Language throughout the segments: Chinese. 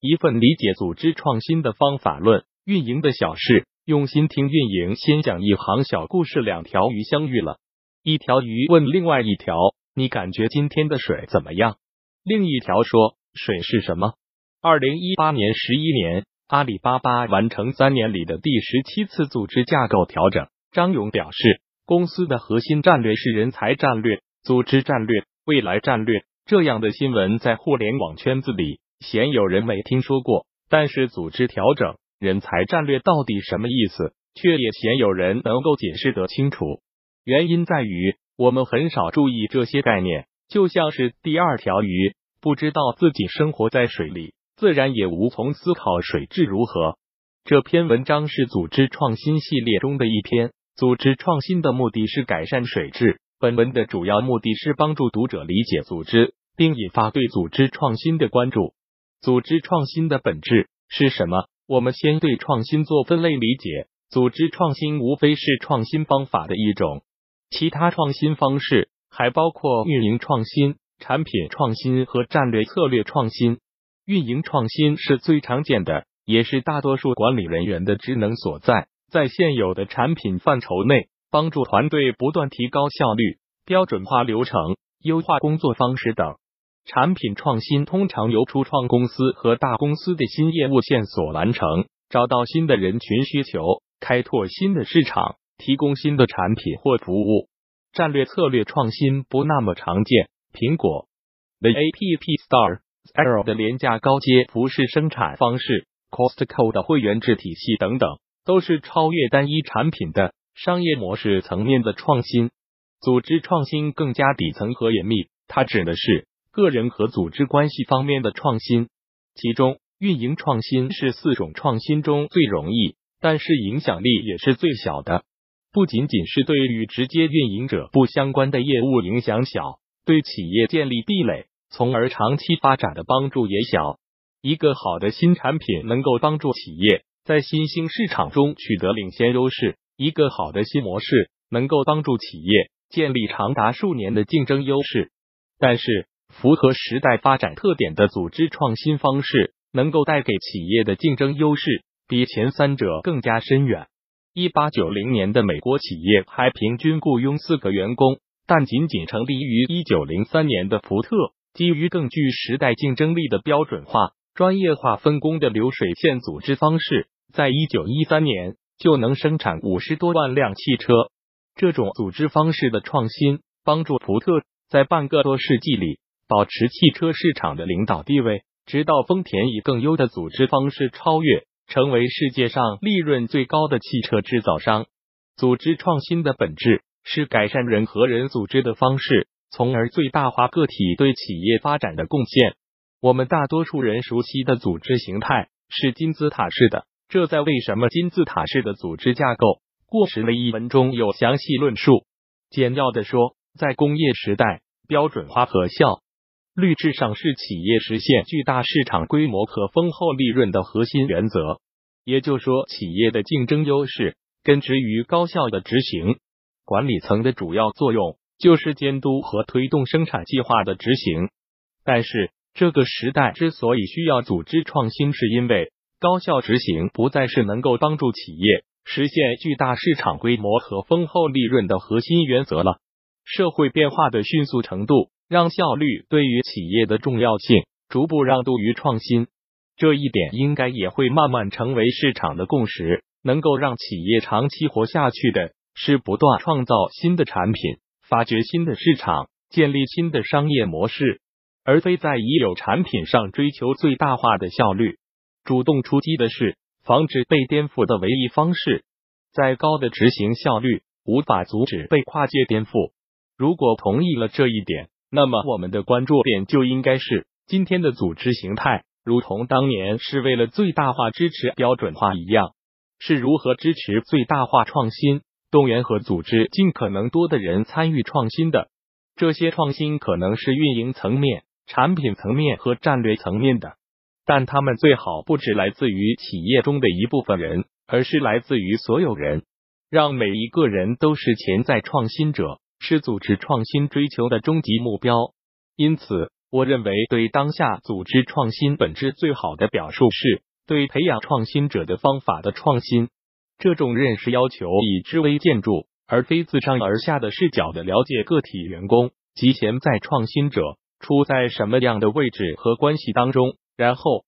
一份理解组织创新的方法论，运营的小事，用心听运营。先讲一行小故事：两条鱼相遇了，一条鱼问另外一条：“你感觉今天的水怎么样？”另一条说：“水是什么？”二零一八年十一年，阿里巴巴完成三年里的第十七次组织架构调整。张勇表示，公司的核心战略是人才战略、组织战略、未来战略。这样的新闻在互联网圈子里鲜有人没听说过，但是组织调整、人才战略到底什么意思，却也鲜有人能够解释得清楚。原因在于我们很少注意这些概念，就像是第二条鱼不知道自己生活在水里，自然也无从思考水质如何。这篇文章是组织创新系列中的一篇，组织创新的目的是改善水质。本文的主要目的是帮助读者理解组织。并引发对组织创新的关注。组织创新的本质是什么？我们先对创新做分类理解。组织创新无非是创新方法的一种，其他创新方式还包括运营创新、产品创新和战略策略创新。运营创新是最常见的，也是大多数管理人员的职能所在。在现有的产品范畴内，帮助团队不断提高效率、标准化流程、优化工作方式等。产品创新通常由初创公司和大公司的新业务线索完成，找到新的人群需求，开拓新的市场，提供新的产品或服务。战略策略创新不那么常见，苹果的 App Store、Arrow 的廉价高阶服饰生产方式、Costco 的会员制体系等等，都是超越单一产品的商业模式层面的创新。组织创新更加底层和严密，它指的是。个人和组织关系方面的创新，其中运营创新是四种创新中最容易，但是影响力也是最小的。不仅仅是对与直接运营者不相关的业务影响小，对企业建立壁垒，从而长期发展的帮助也小。一个好的新产品能够帮助企业在新兴市场中取得领先优势，一个好的新模式能够帮助企业建立长达数年的竞争优势，但是。符合时代发展特点的组织创新方式，能够带给企业的竞争优势比前三者更加深远。一八九零年的美国企业还平均雇佣四个员工，但仅仅成立于一九零三年的福特，基于更具时代竞争力的标准化、专业化分工的流水线组织方式，在一九一三年就能生产五十多万辆汽车。这种组织方式的创新，帮助福特在半个多世纪里。保持汽车市场的领导地位，直到丰田以更优的组织方式超越，成为世界上利润最高的汽车制造商。组织创新的本质是改善人和人组织的方式，从而最大化个体对企业发展的贡献。我们大多数人熟悉的组织形态是金字塔式的，这在为什么金字塔式的组织架构过时了一文中有详细论述。简要的说，在工业时代，标准化可效。律至上是企业实现巨大市场规模和丰厚利润的核心原则。也就是说，企业的竞争优势根植于高效的执行。管理层的主要作用就是监督和推动生产计划的执行。但是，这个时代之所以需要组织创新，是因为高效执行不再是能够帮助企业实现巨大市场规模和丰厚利润的核心原则了。社会变化的迅速程度。让效率对于企业的重要性逐步让渡于创新，这一点应该也会慢慢成为市场的共识。能够让企业长期活下去的是不断创造新的产品、发掘新的市场、建立新的商业模式，而非在已有产品上追求最大化的效率。主动出击的是防止被颠覆的唯一方式。再高的执行效率无法阻止被跨界颠覆。如果同意了这一点。那么，我们的关注点就应该是今天的组织形态，如同当年是为了最大化支持标准化一样，是如何支持最大化创新，动员和组织尽可能多的人参与创新的。这些创新可能是运营层面、产品层面和战略层面的，但他们最好不只来自于企业中的一部分人，而是来自于所有人，让每一个人都是潜在创新者。是组织创新追求的终极目标，因此我认为，对当下组织创新本质最好的表述是对培养创新者的方法的创新。这种认识要求以知微建筑，而非自上而下的视角的了解个体员工及潜在创新者处在什么样的位置和关系当中，然后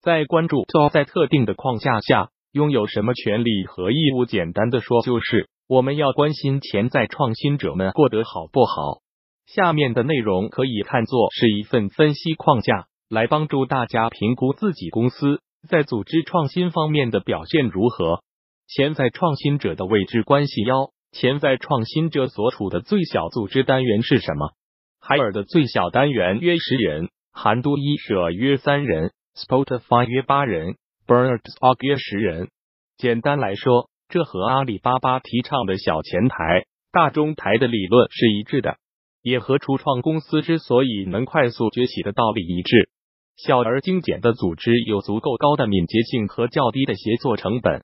再关注在特定的框架下拥有什么权利和义务。简单的说，就是我们要关心潜在创新者们过得好不好。下面的内容可以看作是一份分析框架，来帮助大家评估自己公司在组织创新方面的表现如何。潜在创新者的位置关系幺：潜在创新者所处的最小组织单元是什么？海尔的最小单元约十人，韩都衣舍约三人，Spotify 约八人，Bernard Org 约十人。简单来说，这和阿里巴巴提倡的小前台、大中台的理论是一致的。也和初创公司之所以能快速崛起的道理一致。小而精简的组织有足够高的敏捷性和较低的协作成本。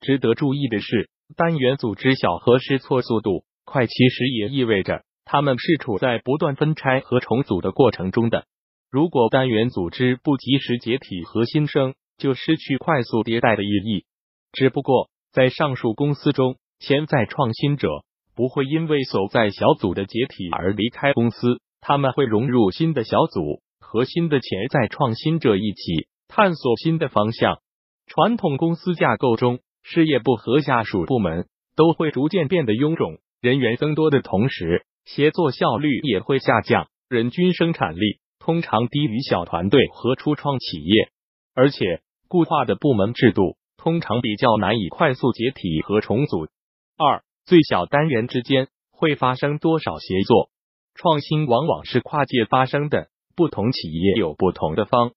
值得注意的是，单元组织小和试错速度快，其实也意味着他们是处在不断分拆和重组的过程中的。如果单元组织不及时解体和新生，就失去快速迭代的意义。只不过，在上述公司中，潜在创新者。不会因为所在小组的解体而离开公司，他们会融入新的小组，和新的潜在创新者一起探索新的方向。传统公司架构中，事业部和下属部门都会逐渐变得臃肿，人员增多的同时，协作效率也会下降，人均生产力通常低于小团队和初创企业，而且固化的部门制度通常比较难以快速解体和重组。二。最小单元之间会发生多少协作？创新往往是跨界发生的，不同企业有不同的方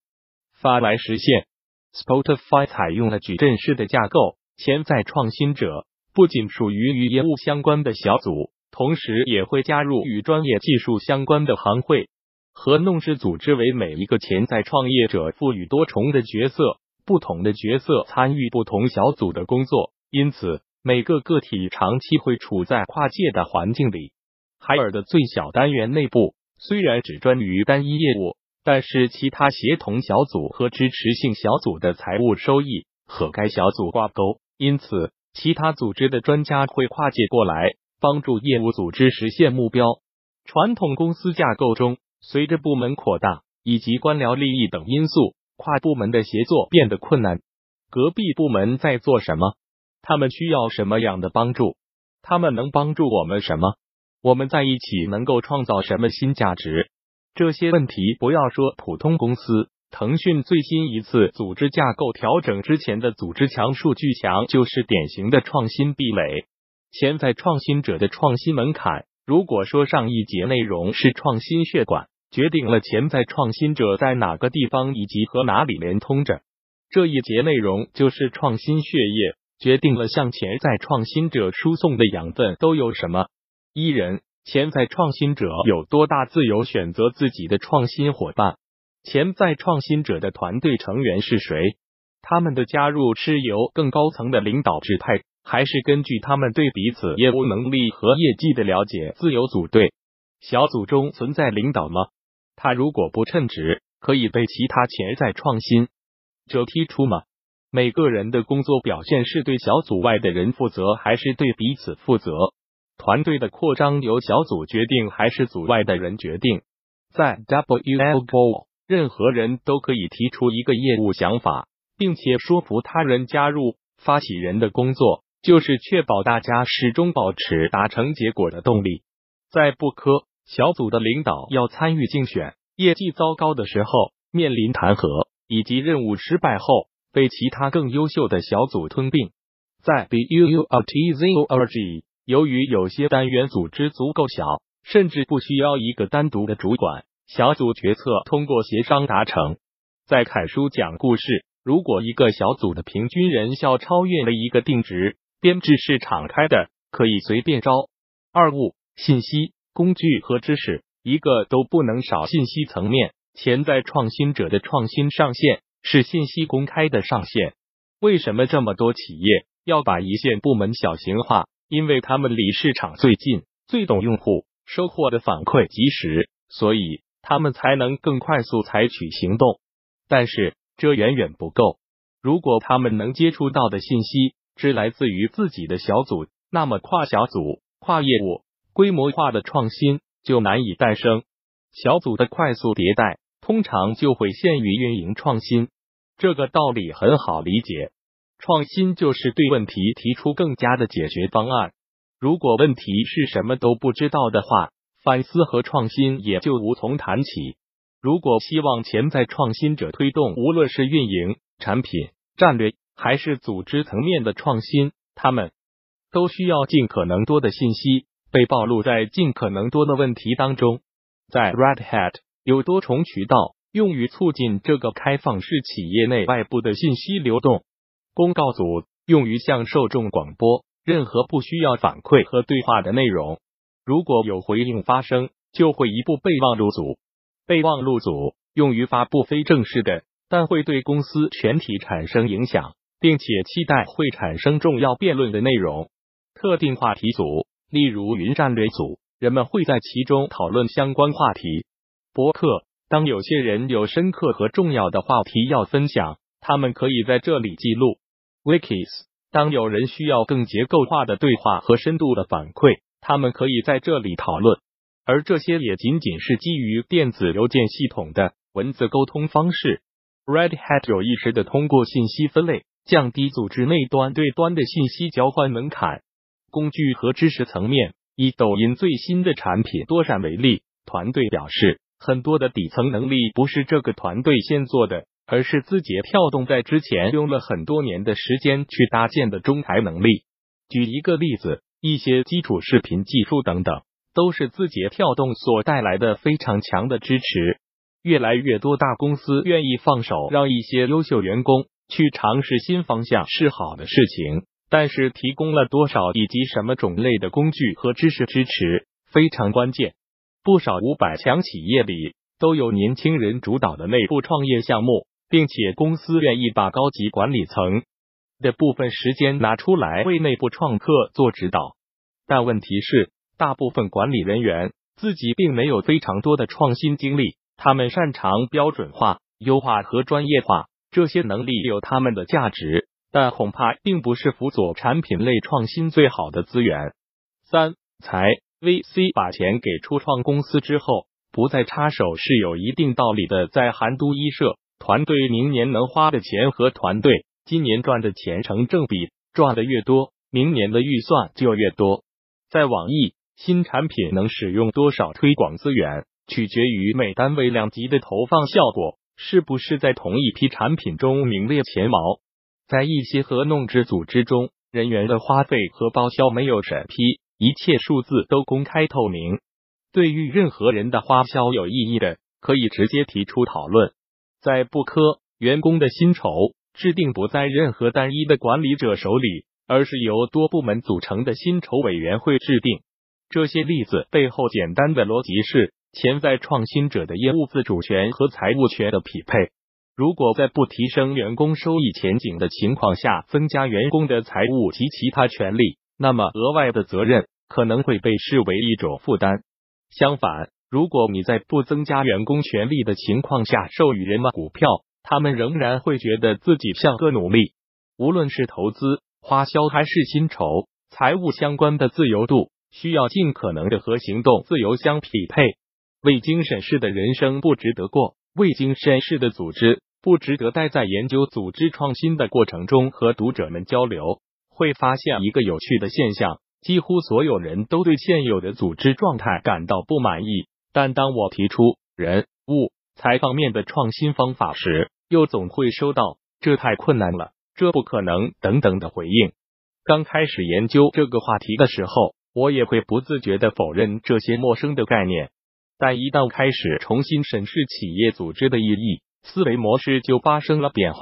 法来实现。Spotify 采用了矩阵式的架构，潜在创新者不仅属于与业务相关的小组，同时也会加入与专业技术相关的行会和弄式组织，为每一个潜在创业者赋予多重的角色，不同的角色参与不同小组的工作，因此。每个个体长期会处在跨界的环境里。海尔的最小单元内部虽然只专于单一业务，但是其他协同小组和支持性小组的财务收益和该小组挂钩，因此其他组织的专家会跨界过来帮助业务组织实现目标。传统公司架构中，随着部门扩大以及官僚利益等因素，跨部门的协作变得困难。隔壁部门在做什么？他们需要什么样的帮助？他们能帮助我们什么？我们在一起能够创造什么新价值？这些问题不要说普通公司，腾讯最新一次组织架构调整之前的组织强数据强就是典型的创新壁垒。潜在创新者的创新门槛，如果说上一节内容是创新血管，决定了潜在创新者在哪个地方以及和哪里连通着，这一节内容就是创新血液。决定了向潜在创新者输送的养分都有什么？一人潜在创新者有多大自由选择自己的创新伙伴？潜在创新者的团队成员是谁？他们的加入是由更高层的领导指派，还是根据他们对彼此业务能力和业绩的了解自由组队？小组中存在领导吗？他如果不称职，可以被其他潜在创新者踢出吗？每个人的工作表现是对小组外的人负责，还是对彼此负责？团队的扩张由小组决定，还是组外的人决定？在 WLGO，任何人都可以提出一个业务想法，并且说服他人加入。发起人的工作就是确保大家始终保持达成结果的动力。在布科，小组的领导要参与竞选，业绩糟糕的时候面临弹劾，以及任务失败后。被其他更优秀的小组吞并。在 BUURTZORG，由于有些单元组织足够小，甚至不需要一个单独的主管，小组决策通过协商达成。在凯叔讲故事，如果一个小组的平均人效超越了一个定值，编制是敞开的，可以随便招。二物、信息、工具和知识，一个都不能少。信息层面，潜在创新者的创新上限。是信息公开的上限。为什么这么多企业要把一线部门小型化？因为他们离市场最近，最懂用户，收获的反馈及时，所以他们才能更快速采取行动。但是这远远不够。如果他们能接触到的信息只来自于自己的小组，那么跨小组、跨业务、规模化的创新就难以诞生。小组的快速迭代通常就会限于运营创新。这个道理很好理解，创新就是对问题提出更佳的解决方案。如果问题是什么都不知道的话，反思和创新也就无从谈起。如果希望潜在创新者推动，无论是运营、产品、战略还是组织层面的创新，他们都需要尽可能多的信息被暴露在尽可能多的问题当中。在 Red Hat 有多重渠道。用于促进这个开放式企业内外部的信息流动。公告组用于向受众广播任何不需要反馈和对话的内容。如果有回应发生，就会移步备忘录组。备忘录组用于发布非正式的，但会对公司全体产生影响，并且期待会产生重要辩论的内容。特定话题组，例如云战略组，人们会在其中讨论相关话题。博客。当有些人有深刻和重要的话题要分享，他们可以在这里记录。Wikis，当有人需要更结构化的对话和深度的反馈，他们可以在这里讨论。而这些也仅仅是基于电子邮件系统的文字沟通方式。Red Hat 有意识的通过信息分类，降低组织内端对端的信息交换门槛。工具和知识层面，以抖音最新的产品多闪为例，团队表示。很多的底层能力不是这个团队先做的，而是字节跳动在之前用了很多年的时间去搭建的中台能力。举一个例子，一些基础视频技术等等，都是字节跳动所带来的非常强的支持。越来越多大公司愿意放手，让一些优秀员工去尝试新方向是好的事情，但是提供了多少以及什么种类的工具和知识支持非常关键。不少五百强企业里都有年轻人主导的内部创业项目，并且公司愿意把高级管理层的部分时间拿出来为内部创客做指导。但问题是，大部分管理人员自己并没有非常多的创新经历，他们擅长标准化、优化和专业化，这些能力有他们的价值，但恐怕并不是辅佐产品类创新最好的资源。三财。VC 把钱给初创公司之后，不再插手是有一定道理的。在韩都衣舍团队明年能花的钱和团队今年赚的钱成正比，赚的越多，明年的预算就越多。在网易，新产品能使用多少推广资源，取决于每单位两级的投放效果是不是在同一批产品中名列前茅。在一些合弄制组织中，人员的花费和报销没有审批。一切数字都公开透明，对于任何人的花销有异议的，可以直接提出讨论。在不科，员工的薪酬制定不在任何单一的管理者手里，而是由多部门组成的薪酬委员会制定。这些例子背后简单的逻辑是：潜在创新者的业务自主权和财务权的匹配。如果在不提升员工收益前景的情况下，增加员工的财务及其他权利。那么，额外的责任可能会被视为一种负担。相反，如果你在不增加员工权利的情况下授予人们股票，他们仍然会觉得自己像个奴隶。无论是投资、花销还是薪酬、财务相关的自由度，需要尽可能的和行动自由相匹配。未经审视的人生不值得过，未经审视的组织不值得待在研究组织创新的过程中和读者们交流。会发现一个有趣的现象：几乎所有人都对现有的组织状态感到不满意。但当我提出人物财方面的创新方法时，又总会收到“这太困难了，这不可能”等等的回应。刚开始研究这个话题的时候，我也会不自觉的否认这些陌生的概念。但一旦开始重新审视企业组织的意义，思维模式就发生了变化。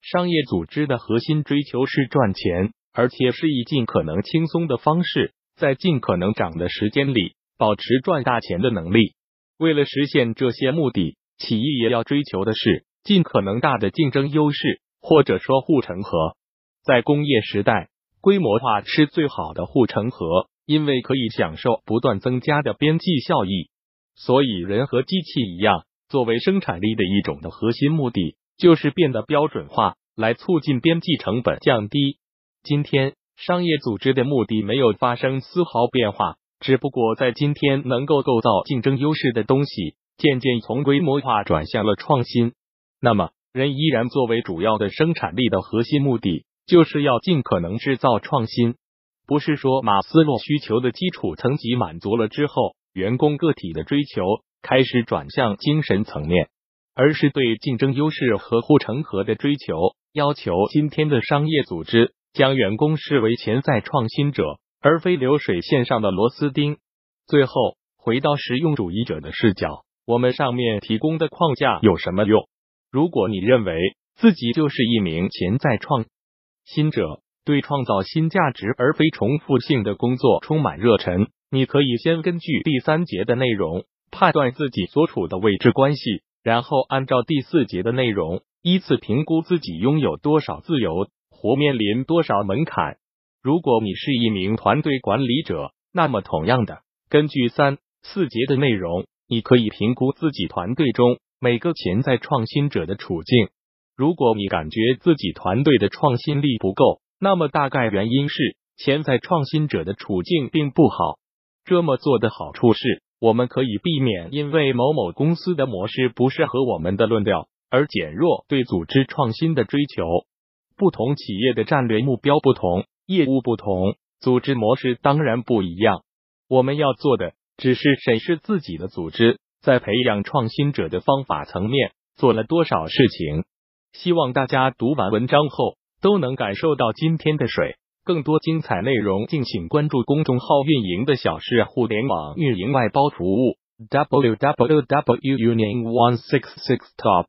商业组织的核心追求是赚钱。而且是以尽可能轻松的方式，在尽可能长的时间里保持赚大钱的能力。为了实现这些目的，企业也要追求的是尽可能大的竞争优势，或者说护城河。在工业时代，规模化是最好的护城河，因为可以享受不断增加的边际效益。所以，人和机器一样，作为生产力的一种的核心目的，就是变得标准化，来促进边际成本降低。今天，商业组织的目的没有发生丝毫变化，只不过在今天能够构造竞争优势的东西，渐渐从规模化转向了创新。那么，人依然作为主要的生产力的核心目的，就是要尽可能制造创新。不是说马斯洛需求的基础层级满足了之后。员工个体的追求开始转向精神层面，而是对竞争优势和护城河的追求。要求今天的商业组织将员工视为潜在创新者，而非流水线上的螺丝钉。最后，回到实用主义者的视角，我们上面提供的框架有什么用？如果你认为自己就是一名潜在创新者，对创造新价值而非重复性的工作充满热忱。你可以先根据第三节的内容判断自己所处的位置关系，然后按照第四节的内容依次评估自己拥有多少自由或面临多少门槛。如果你是一名团队管理者，那么同样的，根据三四节的内容，你可以评估自己团队中每个潜在创新者的处境。如果你感觉自己团队的创新力不够，那么大概原因是潜在创新者的处境并不好。这么做的好处是，我们可以避免因为某某公司的模式不适合我们的论调而减弱对组织创新的追求。不同企业的战略目标不同，业务不同，组织模式当然不一样。我们要做的只是审视自己的组织在培养创新者的方法层面做了多少事情。希望大家读完文章后都能感受到今天的水。更多精彩内容，敬请关注公众号“运营的小事互联网运营外包服务”。w w w u n i o n one six six top